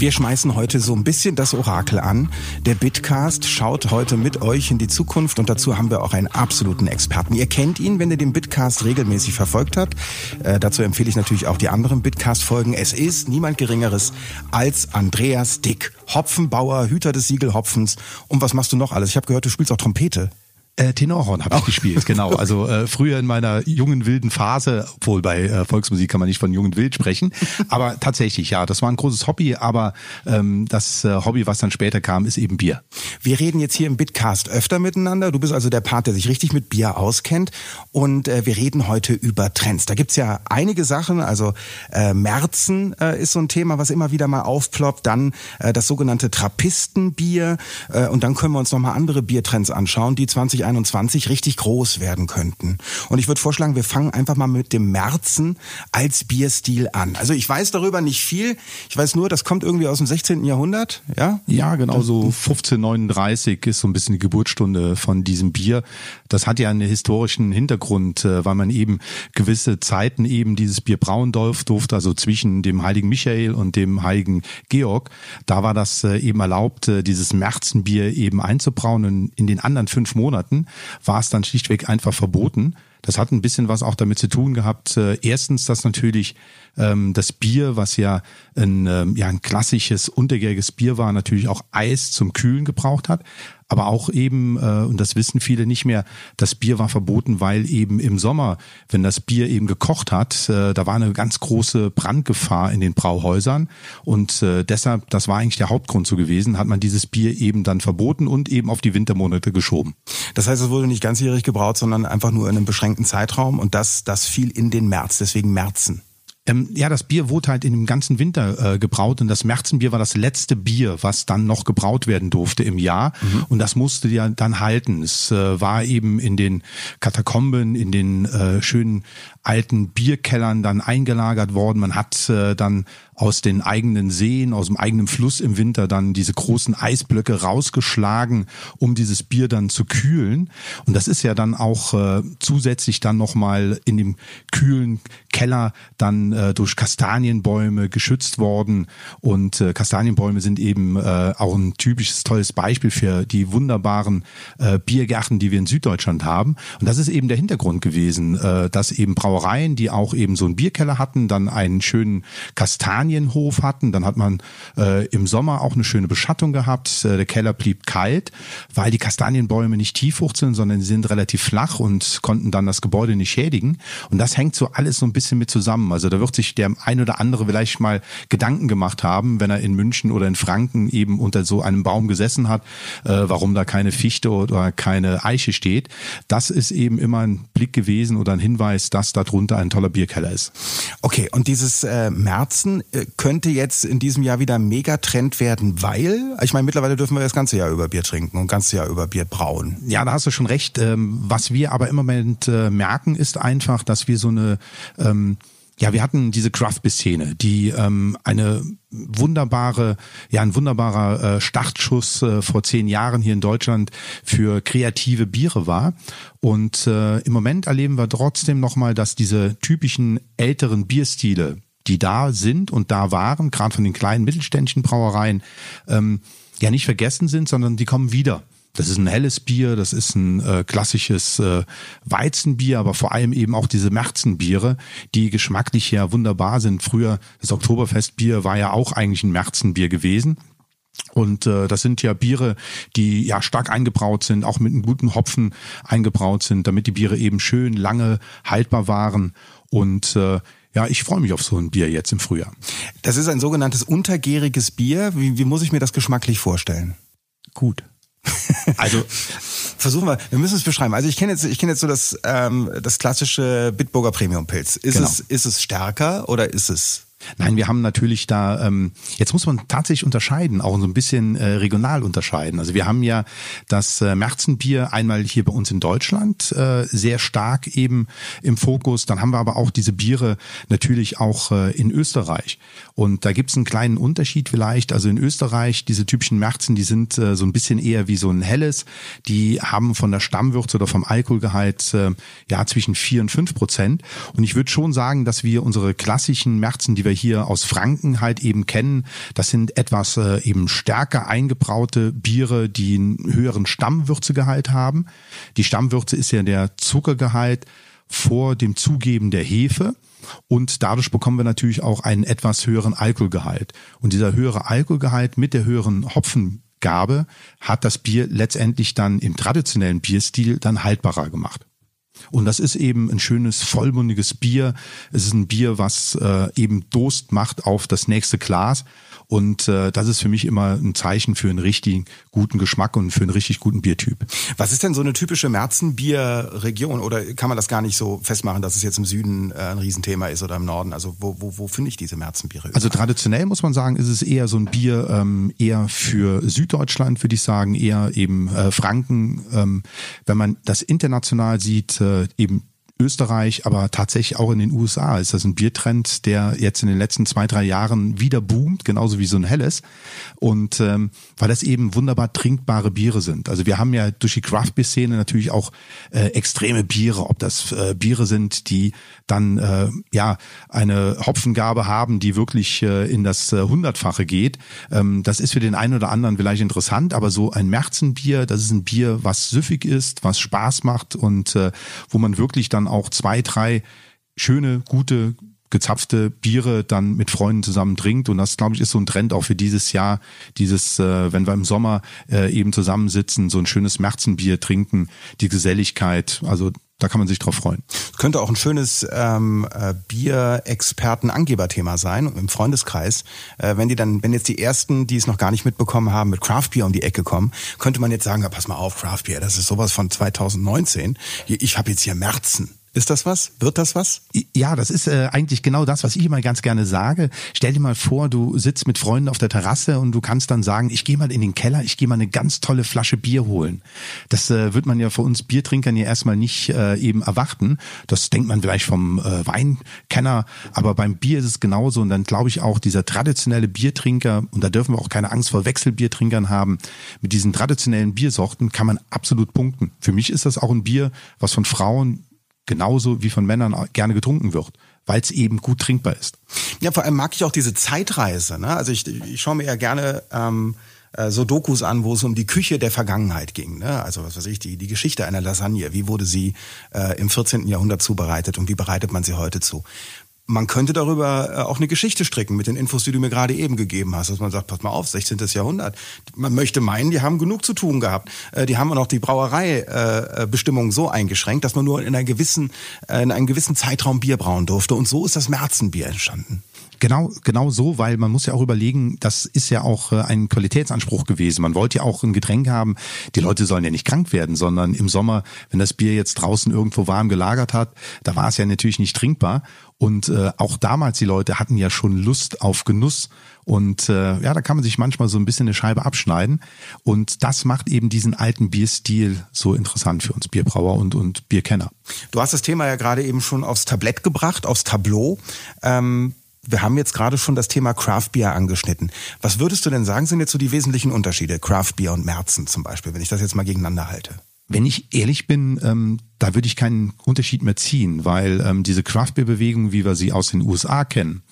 Wir schmeißen heute so ein bisschen das Orakel an. Der Bitcast schaut heute mit euch in die Zukunft und dazu haben wir auch einen absoluten Experten. Ihr kennt ihn, wenn ihr den Bitcast regelmäßig verfolgt habt. Äh, dazu empfehle ich natürlich auch die anderen Bitcast-Folgen. Es ist niemand Geringeres als Andreas Dick, Hopfenbauer, Hüter des Siegelhopfens. Und was machst du noch alles? Ich habe gehört, du spielst auch Trompete. Äh, Tenorhorn habe ich gespielt, genau. Also äh, früher in meiner jungen wilden Phase, obwohl bei äh, Volksmusik kann man nicht von jungen wild sprechen, aber tatsächlich, ja, das war ein großes Hobby, aber ähm, das äh, Hobby, was dann später kam, ist eben Bier. Wir reden jetzt hier im Bitcast öfter miteinander. Du bist also der Part, der sich richtig mit Bier auskennt und äh, wir reden heute über Trends. Da gibt's ja einige Sachen, also äh, Märzen äh, ist so ein Thema, was immer wieder mal aufploppt, dann äh, das sogenannte Trappistenbier äh, und dann können wir uns nochmal andere Biertrends anschauen, die 20 2021 richtig groß werden könnten. Und ich würde vorschlagen, wir fangen einfach mal mit dem Märzen als Bierstil an. Also ich weiß darüber nicht viel. Ich weiß nur, das kommt irgendwie aus dem 16. Jahrhundert, ja? Ja, genau so 1539 ist so ein bisschen die Geburtsstunde von diesem Bier. Das hat ja einen historischen Hintergrund, äh, weil man eben gewisse Zeiten eben dieses Bier brauen durfte, also zwischen dem heiligen Michael und dem heiligen Georg. Da war das äh, eben erlaubt, äh, dieses Märzenbier eben einzubrauen in den anderen fünf Monaten War es dann schlichtweg einfach verboten. Das hat ein bisschen was auch damit zu tun gehabt. Äh, erstens, dass natürlich ähm, das Bier, was ja ein, ähm, ja ein klassisches untergäriges Bier war, natürlich auch Eis zum Kühlen gebraucht hat. Aber auch eben, äh, und das wissen viele nicht mehr, das Bier war verboten, weil eben im Sommer, wenn das Bier eben gekocht hat, äh, da war eine ganz große Brandgefahr in den Brauhäusern. Und äh, deshalb, das war eigentlich der Hauptgrund so gewesen, hat man dieses Bier eben dann verboten und eben auf die Wintermonate geschoben. Das heißt, es wurde nicht ganzjährig gebraut, sondern einfach nur in einem beschränkten Zeitraum und das, das fiel in den März, deswegen Märzen. Ähm, ja, das Bier wurde halt in dem ganzen Winter äh, gebraut und das Märzenbier war das letzte Bier, was dann noch gebraut werden durfte im Jahr mhm. und das musste ja dann halten. Es äh, war eben in den Katakomben, in den äh, schönen alten Bierkellern dann eingelagert worden. Man hat äh, dann aus den eigenen Seen, aus dem eigenen Fluss im Winter dann diese großen Eisblöcke rausgeschlagen, um dieses Bier dann zu kühlen. Und das ist ja dann auch äh, zusätzlich dann nochmal in dem kühlen Keller dann äh, durch Kastanienbäume geschützt worden. Und äh, Kastanienbäume sind eben äh, auch ein typisches tolles Beispiel für die wunderbaren äh, Biergärten, die wir in Süddeutschland haben. Und das ist eben der Hintergrund gewesen, äh, dass eben Brauereien, die auch eben so einen Bierkeller hatten, dann einen schönen Kastanienhof hatten. Dann hat man äh, im Sommer auch eine schöne Beschattung gehabt. Äh, der Keller blieb kalt, weil die Kastanienbäume nicht tiefwurzeln, sondern sie sind relativ flach und konnten dann das Gebäude nicht schädigen. Und das hängt so alles so ein bisschen mit zusammen. Also da wird sich der ein oder andere vielleicht mal Gedanken gemacht haben, wenn er in München oder in Franken eben unter so einem Baum gesessen hat, äh, warum da keine Fichte oder keine Eiche steht. Das ist eben immer ein Blick gewesen oder ein Hinweis, dass da darunter ein toller Bierkeller ist. Okay, und dieses äh, Märzen äh, könnte jetzt in diesem Jahr wieder Megatrend werden, weil, ich meine, mittlerweile dürfen wir das ganze Jahr über Bier trinken und ganze Jahr über Bier brauen. Ja, da hast du schon recht. Ähm, was wir aber im Moment äh, merken, ist einfach, dass wir so eine ähm, ja, wir hatten diese Craft-Szene, die ähm, eine wunderbare, ja, ein wunderbarer äh, Startschuss äh, vor zehn Jahren hier in Deutschland für kreative Biere war. Und äh, im Moment erleben wir trotzdem nochmal, dass diese typischen älteren Bierstile, die da sind und da waren, gerade von den kleinen mittelständischen Brauereien, ähm, ja nicht vergessen sind, sondern die kommen wieder. Das ist ein helles Bier, das ist ein äh, klassisches äh, Weizenbier, aber vor allem eben auch diese Märzenbiere, die geschmacklich ja wunderbar sind. Früher, das Oktoberfestbier war ja auch eigentlich ein Märzenbier gewesen. Und äh, das sind ja Biere, die ja stark eingebraut sind, auch mit einem guten Hopfen eingebraut sind, damit die Biere eben schön lange haltbar waren. Und äh, ja, ich freue mich auf so ein Bier jetzt im Frühjahr. Das ist ein sogenanntes untergäriges Bier. Wie, wie muss ich mir das geschmacklich vorstellen? Gut. Also versuchen wir, wir müssen es beschreiben. Also ich kenne jetzt, ich kenne jetzt so das, ähm, das klassische Bitburger Premium Pilz. Ist genau. es, ist es stärker oder ist es Nein, wir haben natürlich da, ähm, jetzt muss man tatsächlich unterscheiden, auch so ein bisschen äh, regional unterscheiden. Also wir haben ja das äh, Märzenbier einmal hier bei uns in Deutschland äh, sehr stark eben im Fokus. Dann haben wir aber auch diese Biere natürlich auch äh, in Österreich. Und da gibt es einen kleinen Unterschied vielleicht. Also in Österreich, diese typischen Märzen, die sind äh, so ein bisschen eher wie so ein helles. Die haben von der Stammwürze oder vom Alkoholgehalt äh, ja zwischen vier und fünf Prozent. Und ich würde schon sagen, dass wir unsere klassischen Märzen, die wir wir hier aus Franken halt eben kennen. Das sind etwas äh, eben stärker eingebraute Biere, die einen höheren Stammwürzegehalt haben. Die Stammwürze ist ja der Zuckergehalt vor dem Zugeben der Hefe. Und dadurch bekommen wir natürlich auch einen etwas höheren Alkoholgehalt. Und dieser höhere Alkoholgehalt mit der höheren Hopfengabe hat das Bier letztendlich dann im traditionellen Bierstil dann haltbarer gemacht. Und das ist eben ein schönes, vollmundiges Bier. Es ist ein Bier, was äh, eben Durst macht auf das nächste Glas. Und äh, das ist für mich immer ein Zeichen für einen richtig guten Geschmack und für einen richtig guten Biertyp. Was ist denn so eine typische Märzenbierregion? Oder kann man das gar nicht so festmachen, dass es jetzt im Süden äh, ein Riesenthema ist oder im Norden? Also wo, wo, wo finde ich diese Märzenbiere? Also traditionell muss man sagen, ist es eher so ein Bier ähm, eher für Süddeutschland, würde ich sagen, eher eben äh, Franken. Ähm, wenn man das international sieht, äh, eben Österreich, aber tatsächlich auch in den USA ist das ein Biertrend, der jetzt in den letzten zwei, drei Jahren wieder boomt, genauso wie so ein helles. Und ähm, weil das eben wunderbar trinkbare Biere sind. Also wir haben ja durch die Craft-Bier-Szene natürlich auch äh, extreme Biere, ob das äh, Biere sind, die dann äh, ja eine Hopfengabe haben, die wirklich äh, in das äh, Hundertfache geht. Ähm, das ist für den einen oder anderen vielleicht interessant, aber so ein Märzenbier, das ist ein Bier, was süffig ist, was Spaß macht und äh, wo man wirklich dann auch zwei, drei schöne, gute, gezapfte Biere dann mit Freunden zusammen trinkt. Und das, glaube ich, ist so ein Trend auch für dieses Jahr, dieses, äh, wenn wir im Sommer äh, eben zusammensitzen, so ein schönes Märzenbier trinken, die Geselligkeit. Also da kann man sich drauf freuen. Könnte auch ein schönes ähm, äh, Bier-Experten-Angeberthema sein im Freundeskreis. Äh, wenn die dann, wenn jetzt die ersten, die es noch gar nicht mitbekommen haben, mit Craft Beer um die Ecke kommen, könnte man jetzt sagen, ja, pass mal auf, Craft Beer, das ist sowas von 2019. Ich habe jetzt hier Märzen. Ist das was? Wird das was? Ja, das ist äh, eigentlich genau das, was ich immer ganz gerne sage. Stell dir mal vor, du sitzt mit Freunden auf der Terrasse und du kannst dann sagen, ich gehe mal in den Keller, ich gehe mal eine ganz tolle Flasche Bier holen. Das äh, wird man ja für uns Biertrinkern ja erstmal nicht äh, eben erwarten. Das denkt man vielleicht vom äh, Weinkenner, aber beim Bier ist es genauso. Und dann glaube ich auch, dieser traditionelle Biertrinker, und da dürfen wir auch keine Angst vor Wechselbiertrinkern haben, mit diesen traditionellen Biersorten kann man absolut punkten. Für mich ist das auch ein Bier, was von Frauen genauso wie von Männern gerne getrunken wird weil es eben gut trinkbar ist. Ja, vor allem mag ich auch diese Zeitreise. Ne? Also ich, ich schaue mir ja gerne ähm, äh, so Dokus an, wo es um die Küche der Vergangenheit ging. Ne? Also was weiß ich, die, die Geschichte einer Lasagne. Wie wurde sie äh, im 14. Jahrhundert zubereitet und wie bereitet man sie heute zu? Man könnte darüber äh, auch eine Geschichte stricken mit den Infos, die du mir gerade eben gegeben hast, dass man sagt, pass mal auf, 16. Jahrhundert. Man möchte meinen, die haben genug zu tun gehabt. Äh, die haben auch die Brauereibestimmung so eingeschränkt, dass man nur in, einer gewissen, in einem gewissen Zeitraum Bier brauen durfte. Und so ist das Märzenbier entstanden. Genau, genau so, weil man muss ja auch überlegen, das ist ja auch ein Qualitätsanspruch gewesen. Man wollte ja auch ein Getränk haben. Die Leute sollen ja nicht krank werden, sondern im Sommer, wenn das Bier jetzt draußen irgendwo warm gelagert hat, da war es ja natürlich nicht trinkbar. Und äh, auch damals, die Leute hatten ja schon Lust auf Genuss. Und äh, ja, da kann man sich manchmal so ein bisschen eine Scheibe abschneiden. Und das macht eben diesen alten Bierstil so interessant für uns Bierbrauer und, und Bierkenner. Du hast das Thema ja gerade eben schon aufs Tablett gebracht, aufs Tableau. Ähm wir haben jetzt gerade schon das Thema Craft Beer angeschnitten. Was würdest du denn sagen, sind jetzt so die wesentlichen Unterschiede, Craft Beer und Märzen zum Beispiel, wenn ich das jetzt mal gegeneinander halte? Wenn ich ehrlich bin, ähm, da würde ich keinen Unterschied mehr ziehen, weil ähm, diese Craft Beer Bewegung, wie wir sie aus den USA kennen,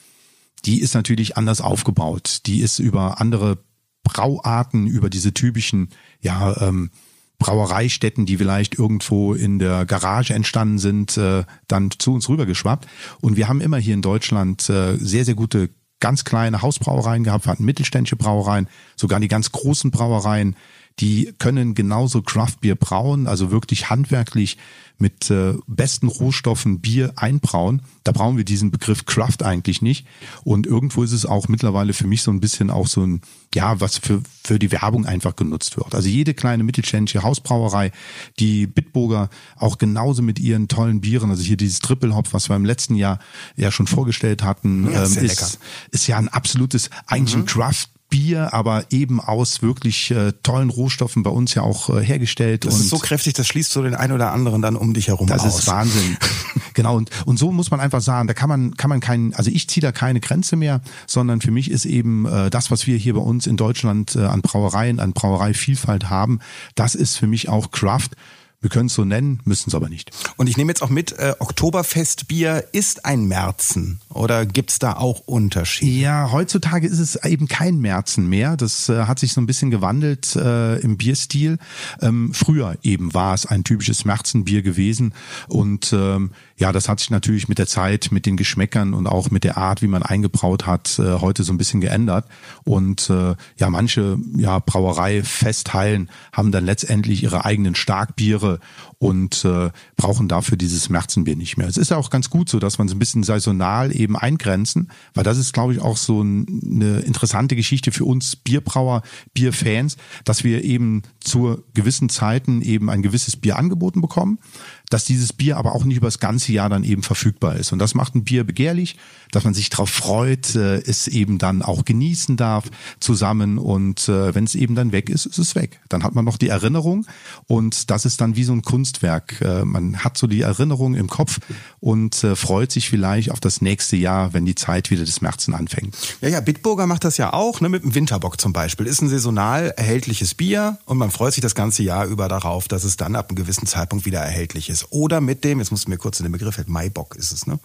die ist natürlich anders aufgebaut. Die ist über andere Brauarten, über diese typischen, ja, ähm, Brauereistätten, die vielleicht irgendwo in der Garage entstanden sind, äh, dann zu uns rübergeschwappt. Und wir haben immer hier in Deutschland äh, sehr, sehr gute ganz kleine Hausbrauereien gehabt, wir hatten mittelständische Brauereien, sogar die ganz großen Brauereien, die können genauso Craftbier brauen, also wirklich handwerklich mit äh, besten Rohstoffen Bier einbrauen. Da brauchen wir diesen Begriff Craft eigentlich nicht. Und irgendwo ist es auch mittlerweile für mich so ein bisschen auch so ein, ja, was für, für die Werbung einfach genutzt wird. Also jede kleine mittelständische Hausbrauerei, die Bitburger auch genauso mit ihren tollen Bieren, also hier dieses Triple Hop, was wir im letzten Jahr ja schon vorgestellt hatten, ja, ähm, ist, ist ja ein absolutes, eigentlich mhm. ein Craft Bier, aber eben aus wirklich äh, tollen Rohstoffen bei uns ja auch äh, hergestellt. Das und ist so kräftig, das schließt so den einen oder anderen dann um dich herum das aus. Das ist Wahnsinn. genau und und so muss man einfach sagen, da kann man kann man keinen, also ich ziehe da keine Grenze mehr, sondern für mich ist eben äh, das, was wir hier bei uns in Deutschland äh, an Brauereien, an Brauereivielfalt haben, das ist für mich auch Craft Wir können es so nennen, müssen es aber nicht. Und ich nehme jetzt auch mit, äh, Oktoberfestbier ist ein Märzen oder gibt's da auch Unterschiede? Ja, heutzutage ist es eben kein Märzen mehr. Das äh, hat sich so ein bisschen gewandelt äh, im Bierstil. Ähm, früher eben war es ein typisches Märzenbier gewesen und ähm, ja, das hat sich natürlich mit der Zeit, mit den Geschmäckern und auch mit der Art, wie man eingebraut hat, äh, heute so ein bisschen geändert. Und äh, ja, manche ja, Brauerei-Festhallen haben dann letztendlich ihre eigenen Starkbiere und äh, brauchen dafür dieses Märzenbier nicht mehr. Es ist ja auch ganz gut so, dass man so ein bisschen saisonal eben eingrenzen, weil das ist, glaube ich, auch so eine interessante Geschichte für uns Bierbrauer, Bierfans, dass wir eben zu gewissen Zeiten eben ein gewisses Bier angeboten bekommen dass dieses Bier aber auch nicht über das ganze Jahr dann eben verfügbar ist. Und das macht ein Bier begehrlich, dass man sich darauf freut, äh, es eben dann auch genießen darf zusammen. Und äh, wenn es eben dann weg ist, ist es weg. Dann hat man noch die Erinnerung und das ist dann wie so ein Kunstwerk. Äh, man hat so die Erinnerung im Kopf und äh, freut sich vielleicht auf das nächste Jahr, wenn die Zeit wieder des Märzen anfängt. Ja, ja, Bitburger macht das ja auch, ne, mit dem Winterbock zum Beispiel. Ist ein saisonal erhältliches Bier und man freut sich das ganze Jahr über darauf, dass es dann ab einem gewissen Zeitpunkt wieder erhältlich ist. Oder mit dem, jetzt musst du mir kurz in den Begriff helfen, Maibock ist es, ne?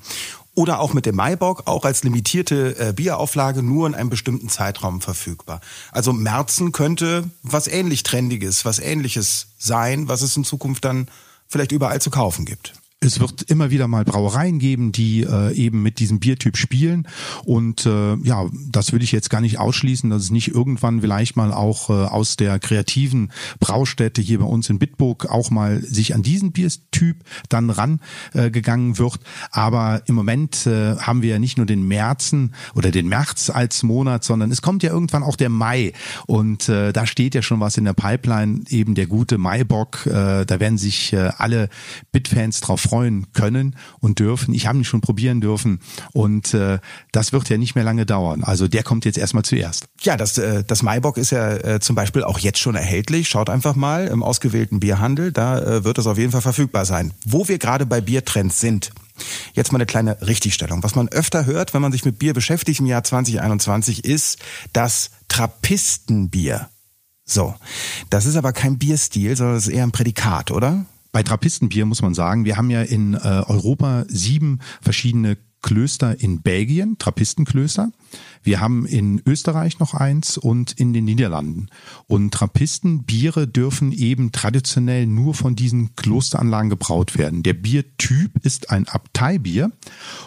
Oder auch mit dem Maibock, auch als limitierte äh, Bierauflage nur in einem bestimmten Zeitraum verfügbar. Also Märzen könnte was ähnlich Trendiges, was ähnliches sein, was es in Zukunft dann vielleicht überall zu kaufen gibt. Es wird immer wieder mal Brauereien geben, die äh, eben mit diesem Biertyp spielen. Und äh, ja, das würde ich jetzt gar nicht ausschließen, dass es nicht irgendwann vielleicht mal auch äh, aus der kreativen Braustätte hier bei uns in Bitburg auch mal sich an diesen Biertyp dann rangegangen äh, wird. Aber im Moment äh, haben wir ja nicht nur den Märzen oder den März als Monat, sondern es kommt ja irgendwann auch der Mai. Und äh, da steht ja schon was in der Pipeline, eben der gute Maibock. Äh, da werden sich äh, alle Bitfans drauf freuen freuen können und dürfen. Ich habe ihn schon probieren dürfen und äh, das wird ja nicht mehr lange dauern. Also der kommt jetzt erstmal zuerst. Ja, das, äh, das Maibock ist ja äh, zum Beispiel auch jetzt schon erhältlich. Schaut einfach mal im ausgewählten Bierhandel, da äh, wird es auf jeden Fall verfügbar sein. Wo wir gerade bei Biertrends sind, Jetzt mal eine kleine Richtigstellung. Was man öfter hört, wenn man sich mit Bier beschäftigt im Jahr 2021, ist das Trappistenbier. So, das ist aber kein Bierstil, sondern das ist eher ein Prädikat, oder? Bei Trappistenbier muss man sagen, wir haben ja in äh, Europa sieben verschiedene Klöster in Belgien, Trappistenklöster. Wir haben in Österreich noch eins und in den Niederlanden. Und Trappistenbiere dürfen eben traditionell nur von diesen Klosteranlagen gebraut werden. Der Biertyp ist ein Abteibier.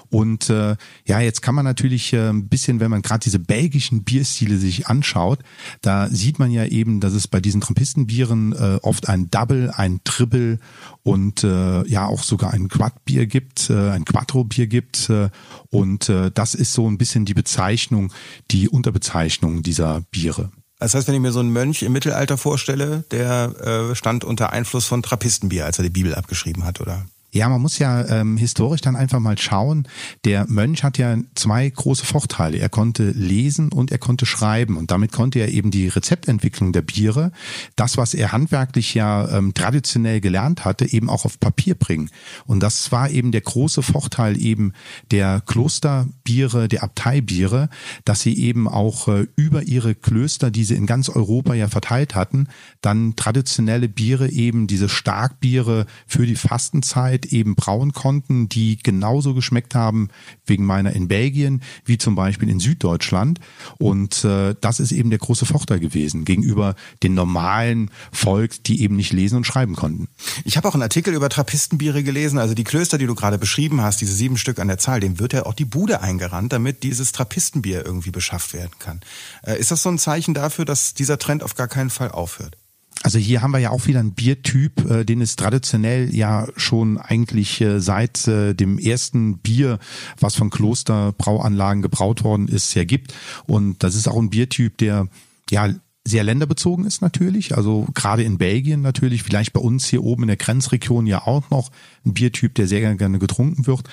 Und äh, ja, jetzt kann man natürlich äh, ein bisschen, wenn man gerade diese belgischen Bierstile sich anschaut, da sieht man ja eben, dass es bei diesen Trappistenbieren äh, oft ein Double, ein Triple und äh, ja auch sogar ein Quad-Bier gibt, äh, ein Quattro-Bier gibt. Äh, und äh, das ist so ein bisschen die Bezeichnung, die Unterbezeichnung dieser Biere. Das heißt, wenn ich mir so einen Mönch im Mittelalter vorstelle, der äh, stand unter Einfluss von Trappistenbier, als er die Bibel abgeschrieben hat, oder? Ja, man muss ja ähm, historisch dann einfach mal schauen. Der Mönch hat ja zwei große Vorteile. Er konnte lesen und er konnte schreiben. Und damit konnte er eben die Rezeptentwicklung der Biere, das, was er handwerklich ja ähm, traditionell gelernt hatte, eben auch auf Papier bringen. Und das war eben der große Vorteil eben der Klosterbiere, der Abteibiere, dass sie eben auch äh, über ihre Klöster, die sie in ganz Europa ja verteilt hatten, dann traditionelle Biere eben diese Starkbiere für die Fastenzeit eben brauen konnten, die genauso geschmeckt haben wegen meiner in Belgien wie zum Beispiel in Süddeutschland. Und äh, das ist eben der große Vorteil gewesen gegenüber den normalen Volk, die eben nicht lesen und schreiben konnten. Ich habe auch einen Artikel über Trappistenbiere gelesen. Also die Klöster, die du gerade beschrieben hast, diese sieben Stück an der Zahl, dem wird ja auch die Bude eingerannt, damit dieses Trappistenbier irgendwie beschafft werden kann. Äh, ist das so ein Zeichen dafür, dass dieser Trend auf gar keinen Fall aufhört? Also hier haben wir ja auch wieder einen Biertyp, äh, den es traditionell ja schon eigentlich äh, seit äh, dem ersten Bier, was von Klosterbrauanlagen gebraut worden ist, ja gibt. Und das ist auch ein Biertyp, der ja sehr länderbezogen ist natürlich, also gerade in Belgien natürlich, vielleicht bei uns hier oben in der Grenzregion ja auch noch ein Biertyp, der sehr gerne getrunken wird,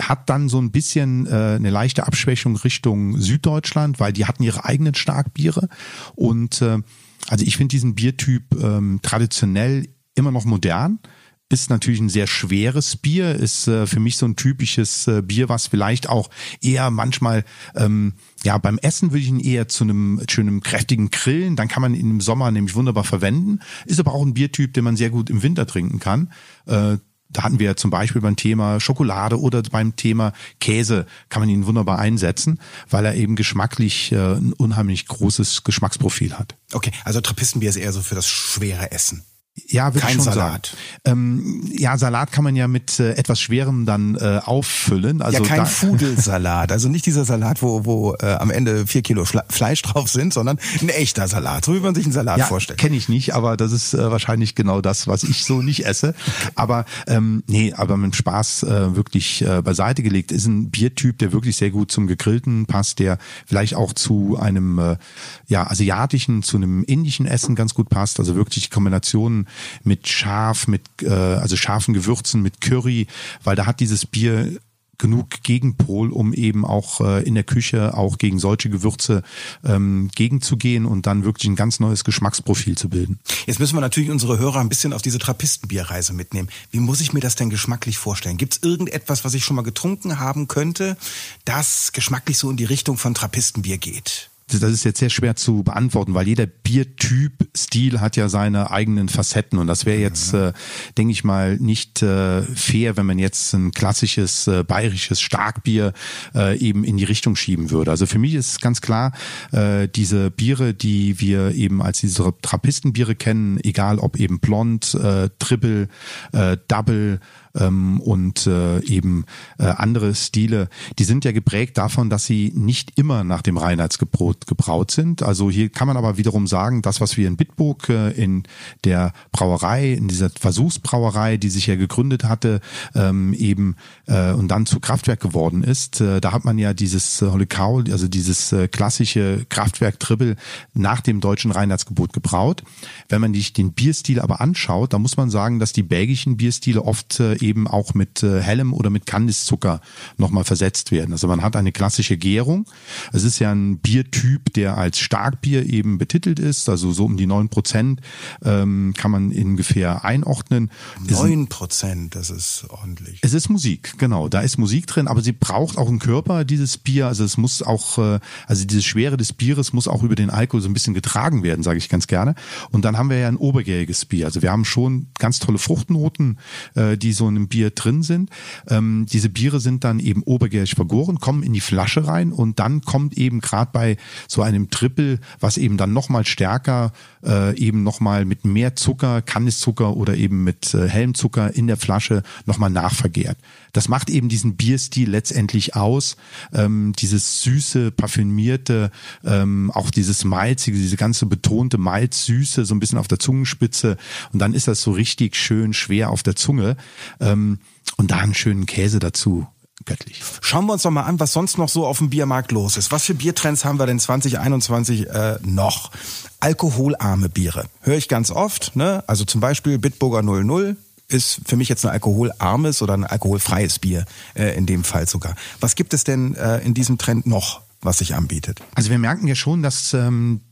hat dann so ein bisschen äh, eine leichte Abschwächung Richtung Süddeutschland, weil die hatten ihre eigenen Starkbiere. Und äh, also ich finde diesen Biertyp ähm, traditionell immer noch modern. ist natürlich ein sehr schweres Bier, ist äh, für mich so ein typisches äh, Bier, was vielleicht auch eher manchmal, ähm, ja, beim Essen würde ich ihn eher zu einem schönen kräftigen Grillen, dann kann man ihn im Sommer nämlich wunderbar verwenden, ist aber auch ein Biertyp, den man sehr gut im Winter trinken kann. Äh, da hatten wir zum Beispiel beim Thema Schokolade oder beim Thema Käse kann man ihn wunderbar einsetzen, weil er eben geschmacklich äh, ein unheimlich großes Geschmacksprofil hat. Okay, also Trappistenbier ist eher so für das schwere Essen. Ja, würde Kein schon Salat. sagen. Ähm, ja, Salat kann man ja mit äh, etwas Schwerem dann äh, auffüllen. Also ja, kein Fudelsalat. Also nicht dieser Salat, wo, wo äh, am Ende vier Kilo Fle Fleisch drauf sind, sondern ein echter Salat, so wie man sich einen Salat ja, vorstellt. kenne ich nicht, aber das ist äh, wahrscheinlich genau das, was ich so nicht esse. Aber ähm, nee, aber mit Spaß äh, wirklich äh, beiseite gelegt. Ist ein Biertyp, der wirklich sehr gut zum Gegrillten passt, der vielleicht auch zu einem äh, ja asiatischen, zu einem indischen Essen ganz gut passt. Also wirklich die Kombination mit scharf, mit äh, also scharfen Gewürzen, mit Curry, weil da hat dieses Bier genug Gegenpol, um eben auch äh, in der Küche auch gegen solche Gewürze ähm, gegenzugehen und dann wirklich ein ganz neues Geschmacksprofil zu bilden. Jetzt müssen wir natürlich unsere Hörer ein bisschen auf diese Trappistenbierreise mitnehmen. Wie muss ich mir das denn geschmacklich vorstellen? Gibt es irgendetwas, was ich schon mal getrunken haben könnte, das geschmacklich so in die Richtung von Trappistenbier geht? Das ist jetzt sehr schwer zu beantworten, weil jeder Biertyp, Stil hat ja seine eigenen Facetten und das wäre jetzt, äh, denke ich mal, nicht äh, fair, wenn man jetzt ein klassisches äh, bayerisches Starkbier äh, eben in die Richtung schieben würde. Also für mich ist ganz klar, äh, diese Biere, die wir eben als diese Trappistenbiere kennen, egal ob eben Blond, äh, Triple, äh, Double, ähm, und äh, eben äh, andere Stile, die sind ja geprägt davon, dass sie nicht immer nach dem Reinheitsgebot gebraut sind. Also hier kann man aber wiederum sagen, das, was wir in Bitburg äh, in der Brauerei, in dieser Versuchsbrauerei, die sich ja gegründet hatte, ähm, eben äh, und dann zu Kraftwerk geworden ist, äh, da hat man ja dieses äh, Holikau, also dieses äh, klassische Kraftwerk Tribbel nach dem deutschen Reinheitsgebot gebraut. Wenn man sich den Bierstil aber anschaut, da muss man sagen, dass die belgischen Bierstile oft äh, eben auch mit äh, hellem oder mit Kandiszucker nochmal versetzt werden. Also man hat eine klassische Gärung. Es ist ja ein Biertyp, der als Starkbier eben betitelt ist, also so um die neun Prozent ähm, kann man ungefähr einordnen. Neun Prozent, das ist ordentlich. Es ist Musik, genau. Da ist Musik drin, aber sie braucht auch einen Körper, dieses Bier. Also es muss auch, äh, also diese Schwere des Bieres muss auch über den Alkohol so ein bisschen getragen werden, sage ich ganz gerne. Und dann haben wir ja ein obergäriges Bier. Also wir haben schon ganz tolle Fruchtnoten, äh, die so einem Bier drin sind. Ähm, diese Biere sind dann eben obergärig vergoren, kommen in die Flasche rein und dann kommt eben gerade bei so einem Triple, was eben dann nochmal stärker, äh, eben nochmal mit mehr Zucker, Kandiszucker oder eben mit äh, hellem in der Flasche nochmal nachvergehrt. Das macht eben diesen Bierstil letztendlich aus. Ähm, dieses süße, parfümierte, ähm, auch dieses malzige, diese ganze betonte Malzsüße, so ein bisschen auf der Zungenspitze. Und dann ist das so richtig schön schwer auf der Zunge. Ähm, und da einen schönen Käse dazu göttlich. Schauen wir uns doch mal an, was sonst noch so auf dem Biermarkt los ist. Was für Biertrends haben wir denn 2021 äh, noch? Alkoholarme Biere. Höre ich ganz oft, ne? Also zum Beispiel Bitburger 00, ist für mich jetzt ein alkoholarmes oder ein alkoholfreies Bier, äh, in dem Fall sogar. Was gibt es denn äh, in diesem Trend noch, was sich anbietet? Also wir merken ja schon, dass ähm,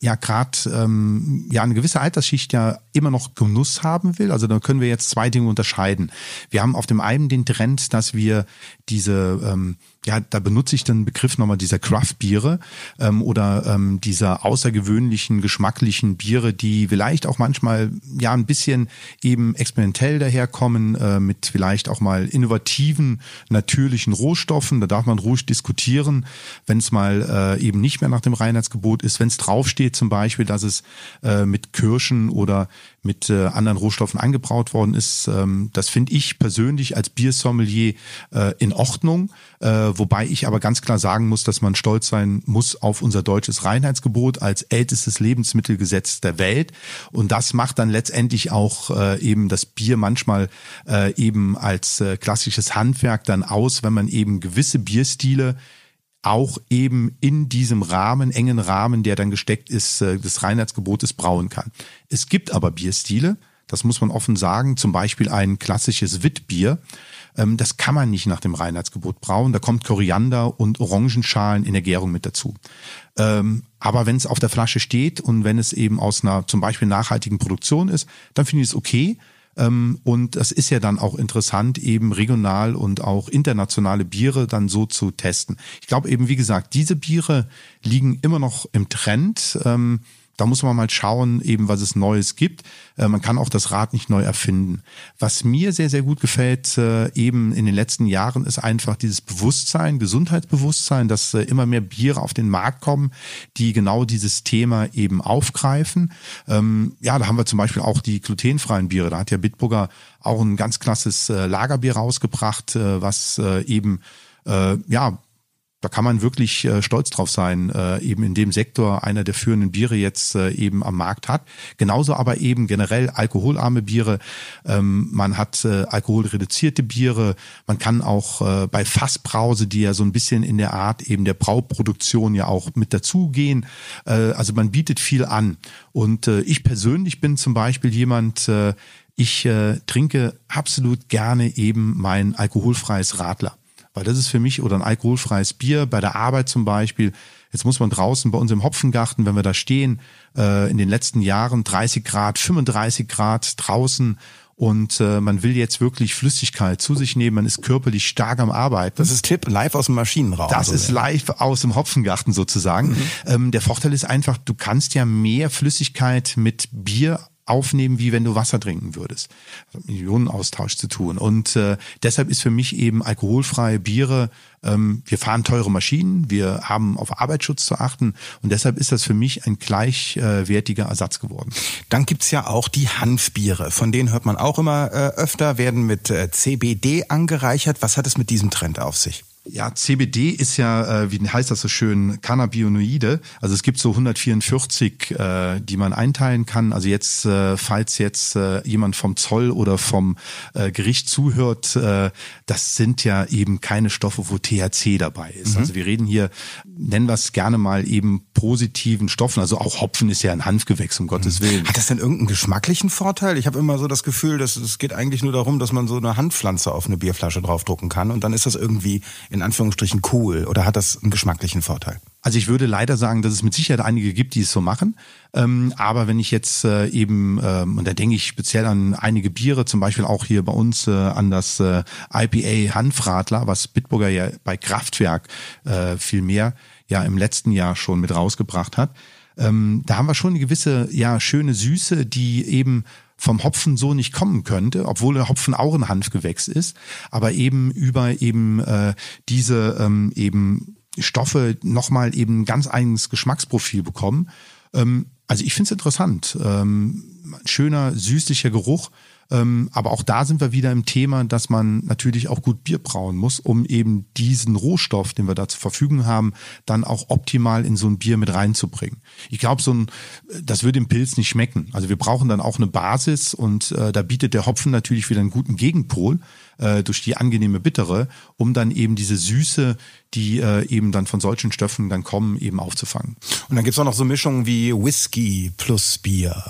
ja gerade ähm, ja eine gewisse Altersschicht ja immer noch Genuss haben will. Also da können wir jetzt zwei Dinge unterscheiden. Wir haben auf dem einen den Trend, dass wir diese ähm, ja, da benutze ich den Begriff nochmal dieser Craft-Biere ähm, oder ähm, dieser außergewöhnlichen, geschmacklichen Biere, die vielleicht auch manchmal ja ein bisschen eben experimentell daherkommen, äh, mit vielleicht auch mal innovativen, natürlichen Rohstoffen. Da darf man ruhig diskutieren, wenn es mal äh, eben nicht mehr nach dem Reinheitsgebot ist. Wenn es draufsteht zum Beispiel, dass es äh, mit Kirschen oder mit äh, anderen Rohstoffen angebraut worden ist. Ähm, das finde ich persönlich als Biersommelier äh, in Ordnung, äh, wobei ich aber ganz klar sagen muss, dass man stolz sein muss auf unser deutsches Reinheitsgebot als ältestes Lebensmittelgesetz der Welt. Und das macht dann letztendlich auch äh, eben das Bier manchmal äh, eben als äh, klassisches Handwerk dann aus, wenn man eben gewisse Bierstile auch eben in diesem Rahmen, engen Rahmen, der dann gesteckt ist, äh, des Reinheitsgebotes brauen kann. Es gibt aber Bierstile, das muss man offen sagen, zum Beispiel ein klassisches Witbier. Ähm, das kann man nicht nach dem Reinheitsgebot brauen. Da kommt Koriander und Orangenschalen in der Gärung mit dazu. Ähm, aber wenn es auf der Flasche steht und wenn es eben aus einer zum Beispiel nachhaltigen Produktion ist, dann finde ich es okay. Ähm, und das ist ja dann auch interessant, eben regional und auch internationale Biere dann so zu testen. Ich glaube eben, wie gesagt, diese Biere liegen immer noch im Trend. Da muss man mal schauen, eben was es Neues gibt. Äh, man kann auch das Rad nicht neu erfinden. Was mir sehr, sehr gut gefällt, äh, eben in den letzten Jahren, ist einfach dieses Bewusstsein, Gesundheitsbewusstsein, dass äh, immer mehr Biere auf den Markt kommen, die genau dieses Thema eben aufgreifen. Ähm, ja, da haben wir zum Beispiel auch die glutenfreien Biere. Da hat ja Bitburger auch ein ganz klasses Lagerbier rausgebracht, was eben ja da kann man wirklich äh, stolz drauf sein, äh, eben in dem Sektor einer der führenden Biere jetzt äh, eben am Markt hat. Genauso aber eben generell alkoholarme Biere. Ähm, man hat äh, alkoholreduzierte Biere. Man kann auch äh, bei Fassbrause, die ja so ein bisschen in der Art eben der Brauproduktion ja auch mit dazugehen. Äh, also man bietet viel an. Und äh, ich persönlich bin zum Beispiel jemand, äh, ich äh, trinke absolut gerne eben mein alkoholfreies Radler. Weil das ist für mich, oder ein alkoholfreies Bier bei der Arbeit zum Beispiel, Jetzt muss man draußen bei uns im Hopfengarten, wenn wir da stehen, äh, in den letzten Jahren 30 Grad, 35 Grad draußen und äh, man will jetzt wirklich Flüssigkeit zu sich nehmen, man ist körperlich stark am Arbeiten. Das ist Tipp live aus dem Maschinenraum. Das ist live aus dem Hopfengarten sozusagen. Mhm. Ähm, der Vorteil ist einfach, du kannst ja mehr Flüssigkeit mit Bier aufnehmen, wie wenn du Wasser trinken würdest. Also Millionenaustausch zu tun. Und äh, deshalb ist für mich eben alkoholfreie Biere, ähm, wir fahren teure Maschinen, wir haben auf Arbeitsschutz zu achten und deshalb ist das für mich ein gleichwertiger Ersatz geworden. Dann gibt's ja auch die Hanfbiere, von denen hört man auch immer äh, öfter, werden mit äh, CBD angereichert. Was hat es mit diesem Trend auf sich? Ja, CBD ist ja, äh, wie heißt das so schön, Cannabinoide. Also es gibt so 144, äh, die man einteilen kann. Also jetzt, äh, falls jetzt äh, jemand vom Zoll oder vom äh, Gericht zuhört, äh, das sind ja eben keine Stoffe, wo THC dabei ist. Mhm. Also wir reden hier, nennen wir es gerne mal eben positiven Stoffen. Also auch Hopfen ist ja ein Hanfgewächs, um Gottes mhm. Willen. Hat das denn irgendeinen geschmacklichen Vorteil? Ich habe immer so das Gefühl, dass es geht eigentlich nur darum, dass man so eine Handpflanze auf eine Bierflasche draufdrucken kann und dann ist das irgendwie in Anführungsstrichen cool oder hat das einen geschmacklichen Vorteil? Also ich würde leider sagen, dass es mit Sicherheit einige gibt, die es so machen. Ähm, aber wenn ich jetzt äh, eben, ähm, und da denke ich speziell an einige Biere, zum Beispiel auch hier bei uns äh, an das äh, IPA Hanfradler, was Bitburger ja bei Kraftwerk viel mehr ja im letzten Jahr schon mit rausgebracht hat. Ähm, da haben wir schon eine gewisse, ja, schöne Süße, die eben vom Hopfen so nicht kommen könnte, obwohl der Hopfen auch ein Hanfgewächs ist, aber eben über eben äh, diese ähm, eben Stoffe nochmal eben ganz eigenes Geschmacksprofil bekommen. Ähm, also ich finde es interessant. Ähm, schöner, süßlicher Geruch. Ähm, aber auch da sind wir wieder im Thema, dass man natürlich auch gut Bier brauen muss, um eben diesen Rohstoff, den wir da zur Verfügung haben, dann auch optimal in so ein Bier mit reinzubringen. Ich glaube, so ein, das würde im Pilz nicht schmecken. Also wir brauchen dann auch eine Basis und äh, da bietet der Hopfen natürlich wieder einen guten Gegenpol äh, durch die angenehme Bittere, um dann eben diese Süße, die äh, eben dann von solchen Stoffen dann kommen, eben aufzufangen. Und dann gibt's auch noch so Mischungen wie Whisky plus Bier.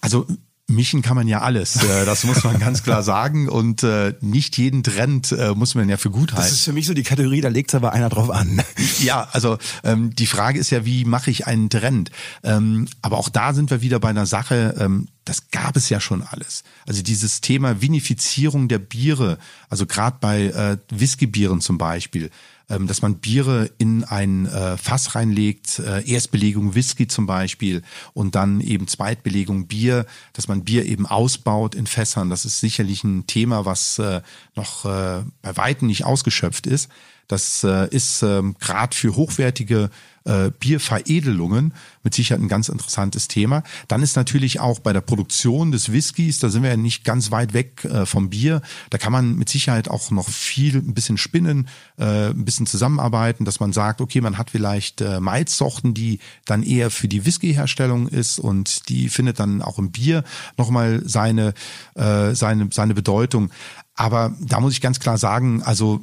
Also Mischen kann man ja alles, äh, das muss man ganz klar sagen. Und äh, nicht jeden Trend äh, muss man ja für gut halten. Das ist für mich so die Kategorie, da legt aber einer drauf an. Ja, also ähm, die Frage ist ja, wie mache ich einen Trend? Ähm, aber auch da sind wir wieder bei einer Sache, ähm, das gab es ja schon alles. Also dieses Thema Vinifizierung der Biere, also gerade bei äh, Whiskybieren zum Beispiel, ähm, dass man Biere in ein äh, Fass reinlegt, äh, Erstbelegung Whisky zum Beispiel und dann eben Zweitbelegung Bier, dass man Bier eben ausbaut in Fässern. Das ist sicherlich ein Thema, was äh, noch äh, bei weitem nicht ausgeschöpft ist. Das äh, ist ähm, gerade für hochwertige äh, Bierveredelungen mit Sicherheit ein ganz interessantes Thema. Dann ist natürlich auch bei der Produktion des Whiskys, da sind wir ja nicht ganz weit weg äh, vom Bier, da kann man mit Sicherheit auch noch viel ein bisschen spinnen, äh, ein bisschen zusammenarbeiten, dass man sagt, okay, man hat vielleicht äh, Malzsorten, die dann eher für die Whiskyherstellung ist und die findet dann auch im Bier nochmal seine, äh, seine, seine Bedeutung. Aber da muss ich ganz klar sagen, also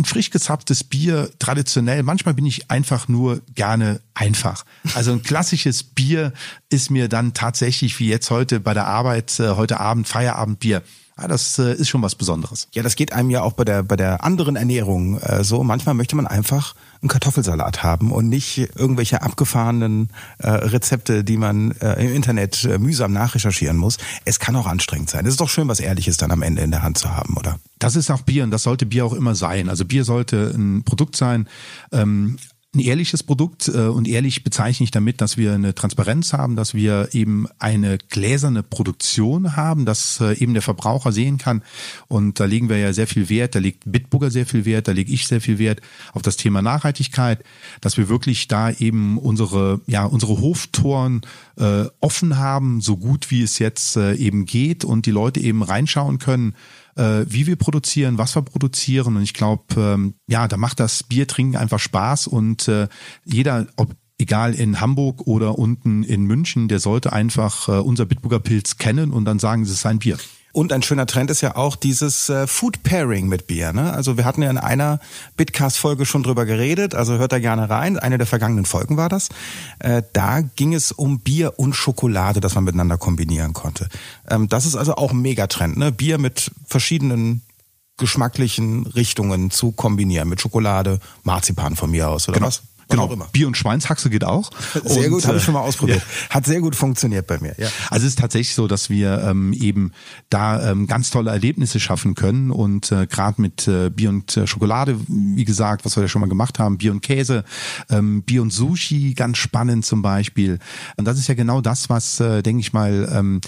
ein frisch gezapftes Bier traditionell. Manchmal bin ich einfach nur gerne einfach. Also ein klassisches Bier ist mir dann tatsächlich wie jetzt heute bei der Arbeit, äh, heute Abend Feierabendbier ja, das äh, ist schon was Besonderes. Ja, das geht einem ja auch bei der, bei der anderen Ernährung äh, so. Manchmal möchte man einfach einen Kartoffelsalat haben und nicht irgendwelche abgefahrenen äh, Rezepte, die man äh, im Internet äh, mühsam nachrecherchieren muss. Es kann auch anstrengend sein. Es ist doch schön, was Ehrliches dann am Ende in der Hand zu haben, oder? Das ist auch Bier und das sollte Bier auch immer sein. Also Bier sollte ein Produkt sein, ähm, ein ehrliches Produkt äh, und ehrlich bezeichne ich damit, dass wir eine Transparenz haben, dass wir eben eine gläserne Produktion haben, dass äh, eben der Verbraucher sehen kann. Und da legen wir ja sehr viel Wert, da legt Bitburger sehr viel Wert, da lege ich sehr viel Wert auf das Thema Nachhaltigkeit, dass wir wirklich da eben unsere ja unsere Hoftoren äh, offen haben, so gut wie es jetzt äh, eben geht und die Leute eben reinschauen können äh, wie wir produzieren, was wir produzieren. Und ich glaube, ähm, ja, da macht das Biertrinken einfach Spaß und äh, jeder, ob egal in Hamburg oder unten in München, der sollte einfach äh, unser Bitburger Pilz kennen und dann sagen, es ist sein Bier. Und ein schöner Trend ist ja auch dieses äh, Food Pairing mit Bier. Ne? Also wir hatten ja in einer Bitcast-Folge schon drüber geredet, also hört da gerne rein. Eine der vergangenen Folgen war das. Äh, da ging es um Bier und Schokolade, das man miteinander kombinieren konnte. Ähm, das ist also auch ein Megatrend, ne? Bier mit verschiedenen geschmacklichen Richtungen zu kombinieren. Mit Schokolade, Marzipan von mir aus, oder genau. was? Genau, Bier und Schweinshaxe geht auch. Sehr und, gut, habe ich schon mal ausprobiert. Ja. Hat sehr gut funktioniert bei mir. Ja. Also es ist tatsächlich so, dass wir ähm, eben da ähm, ganz tolle Erlebnisse schaffen können und äh, gerade mit äh, Bier und äh, Schokolade, wie gesagt, was wir ja schon mal gemacht haben, Bier und Käse, ähm, Bier und Sushi, ganz spannend zum Beispiel. Und das ist ja genau das, was, äh, denke ich mal, ähm,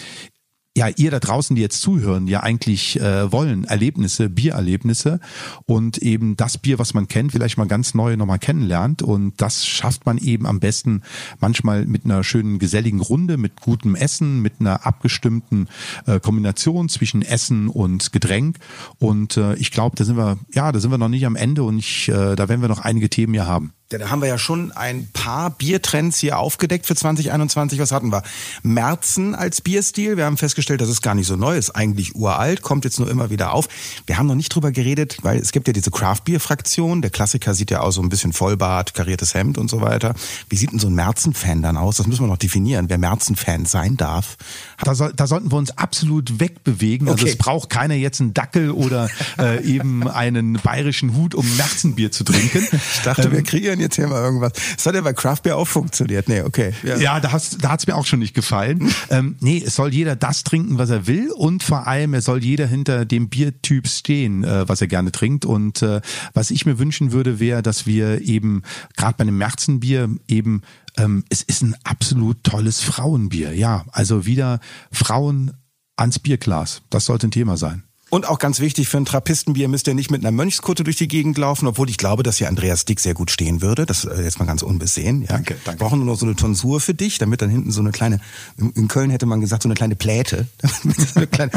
ja, ihr da draußen, die jetzt zuhören, ja eigentlich äh, wollen, Erlebnisse, Biererlebnisse und eben das Bier, was man kennt, vielleicht mal ganz neu nochmal kennenlernt und das schafft man eben am besten manchmal mit einer schönen geselligen Runde, mit gutem Essen, mit einer abgestimmten äh, Kombination zwischen Essen und Getränk und äh, ich glaube, da sind wir, ja, da sind wir noch nicht am Ende und ich, äh, da werden wir noch einige Themen hier haben. Ja, da haben wir ja schon ein paar Biertrends hier aufgedeckt für 2021. Was hatten wir? Merzen als Bierstil. Wir haben festgestellt, das ist gar nicht so neu, ist eigentlich uralt, kommt jetzt nur immer wieder auf. Wir haben noch nicht drüber geredet, weil es gibt ja diese Craft-Bier-Fraktion. Der Klassiker sieht ja aus so ein bisschen Vollbart, kariertes Hemd und so weiter. Wie sieht denn so ein Merzen-Fan dann aus? Das müssen wir noch definieren, wer Merzen-Fan sein darf. Da, soll, da sollten wir uns absolut wegbewegen. Also okay. es braucht keiner jetzt einen Dackel oder äh, eben einen bayerischen Hut, um Merzenbier zu trinken. Ich dachte, ähm, wir kriegen hier mal irgendwas. Das hat ja bei Craft Beer auch funktioniert. Nee, okay. Ja, ja da, hat's, da hat's mir auch schon nicht gefallen. ähm, nee, es soll jeder das trinken, was er will und vor allem, es soll jeder hinter dem Biertyp stehen, äh, was er gerne trinkt. Und äh, was ich mir wünschen würde, wäre, dass wir eben gerade bei einem Märzenbier eben ähm, es ist ein absolut tolles Frauenbier. Ja, also wieder Frauen ans Bierglas. Das sollte ein Thema sein. Und auch ganz wichtig für ein Trappistenbier müsst ihr nicht mit einer Mönchskutte durch die Gegend laufen, obwohl ich glaube, dass hier Andreas Dick sehr gut stehen würde. Das äh, jetzt mal ganz unbesehen. Ja. Danke, danke. Wir brauchen nur noch so eine Tonsur für dich, damit dann hinten so eine kleine, in Köln hätte man gesagt, so eine kleine Pläte. eine kleine,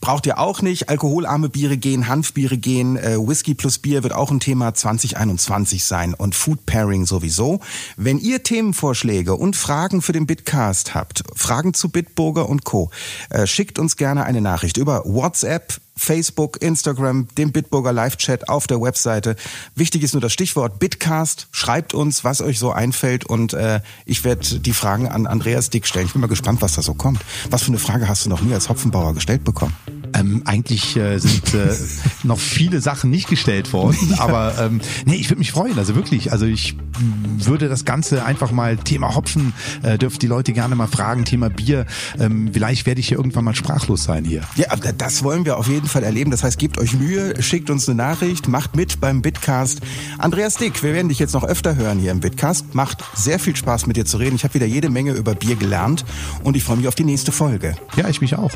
braucht ihr auch nicht. Alkoholarme Biere gehen, Hanfbiere gehen, äh, Whisky plus Bier wird auch ein Thema 2021 sein und Food Pairing sowieso. Wenn ihr Themenvorschläge und Fragen für den Bitcast habt, Fragen zu Bitburger und Co., äh, schickt uns gerne eine Nachricht über WhatsApp Facebook, Instagram, dem Bitburger Live-Chat auf der Webseite. Wichtig ist nur das Stichwort Bitcast. Schreibt uns, was euch so einfällt und äh, ich werde die Fragen an Andreas Dick stellen. Ich bin mal gespannt, was da so kommt. Was für eine Frage hast du noch nie als Hopfenbauer gestellt bekommen? Ähm, eigentlich äh, sind äh, noch viele Sachen nicht gestellt worden, aber ähm, nee, ich würde mich freuen, also wirklich. Also ich würde das Ganze einfach mal Thema Hopfen, äh, dürfen die Leute gerne mal fragen, Thema Bier. Ähm, vielleicht werde ich hier irgendwann mal sprachlos sein hier. Ja, das wollen wir auf jeden Fall erleben. Das heißt, gebt euch Mühe, schickt uns eine Nachricht, macht mit beim Bitcast. Andreas Dick, wir werden dich jetzt noch öfter hören hier im Bitcast. Macht sehr viel Spaß mit dir zu reden. Ich habe wieder jede Menge über Bier gelernt und ich freue mich auf die nächste Folge. Ja, ich mich auch.